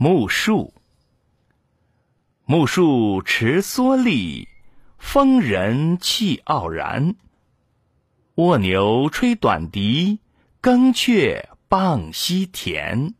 木树，木树持蓑笠，风人气傲然。蜗牛吹短笛，耕雀傍溪田。